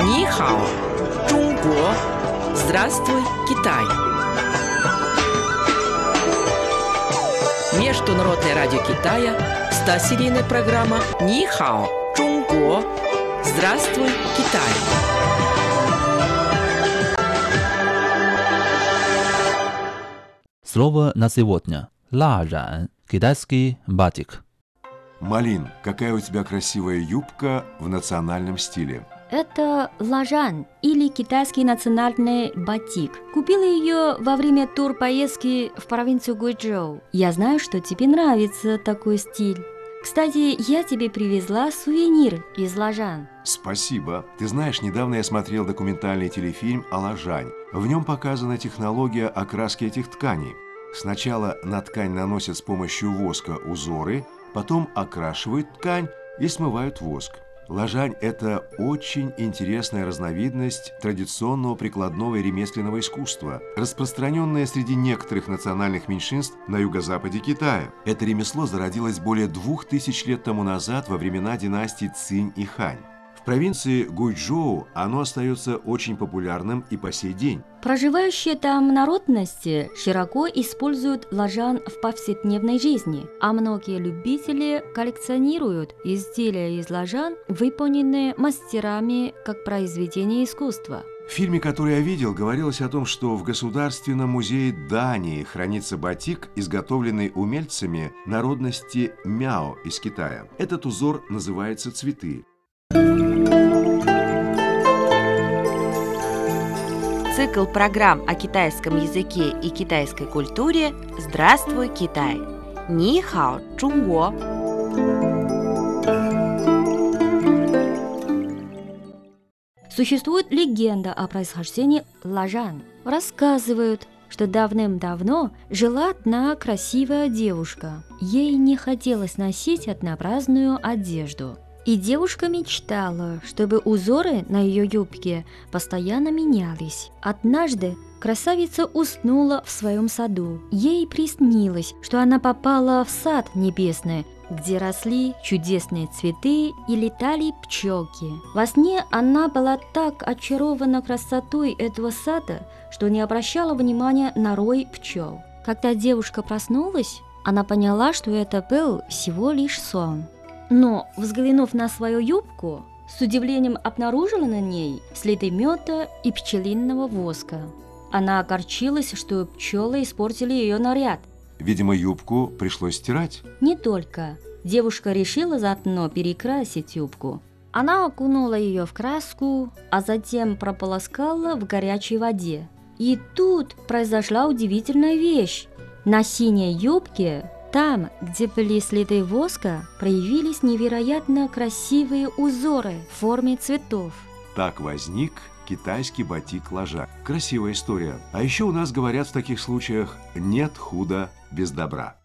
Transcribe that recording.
Нихао, Чунго, Здравствуй, Китай. Международное радио Китая, 100-серийная программа Нихао, Чунго, Здравствуй, Китай. Слово на сегодня – ларан, китайский батик. Малин, какая у тебя красивая юбка в национальном стиле. Это лажан или китайский национальный батик. Купила ее во время тур-поездки в провинцию Гуйчжоу. Я знаю, что тебе нравится такой стиль. Кстати, я тебе привезла сувенир из лажан. Спасибо. Ты знаешь, недавно я смотрел документальный телефильм о лажань. В нем показана технология окраски этих тканей. Сначала на ткань наносят с помощью воска узоры, потом окрашивают ткань и смывают воск. Лажань – это очень интересная разновидность традиционного прикладного и ремесленного искусства, распространенное среди некоторых национальных меньшинств на юго-западе Китая. Это ремесло зародилось более двух тысяч лет тому назад во времена династий Цинь и Хань. В провинции Гуйчжоу оно остается очень популярным и по сей день. Проживающие там народности широко используют лажан в повседневной жизни, а многие любители коллекционируют изделия из лажан, выполненные мастерами как произведение искусства. В фильме, который я видел, говорилось о том, что в Государственном музее Дании хранится батик, изготовленный умельцами народности Мяо из Китая. Этот узор называется «Цветы». Цикл программ о китайском языке и китайской культуре «Здравствуй, Китай!» Ни хао, Чунго! Существует легенда о происхождении лажан. Рассказывают, что давным-давно жила одна красивая девушка. Ей не хотелось носить однообразную одежду. И девушка мечтала, чтобы узоры на ее юбке постоянно менялись. Однажды красавица уснула в своем саду. Ей приснилось, что она попала в сад небесный, где росли чудесные цветы и летали пчелки. Во сне она была так очарована красотой этого сада, что не обращала внимания на рой пчел. Когда девушка проснулась, она поняла, что это был всего лишь сон. Но, взглянув на свою юбку, с удивлением обнаружила на ней следы меда и пчелиного воска. Она огорчилась, что пчелы испортили ее наряд. Видимо, юбку пришлось стирать. Не только. Девушка решила заодно перекрасить юбку. Она окунула ее в краску, а затем прополоскала в горячей воде. И тут произошла удивительная вещь. На синей юбке, там, где были следы воска, проявились невероятно красивые узоры в форме цветов. Так возник китайский батик ложа. Красивая история. А еще у нас говорят в таких случаях «нет худа без добра».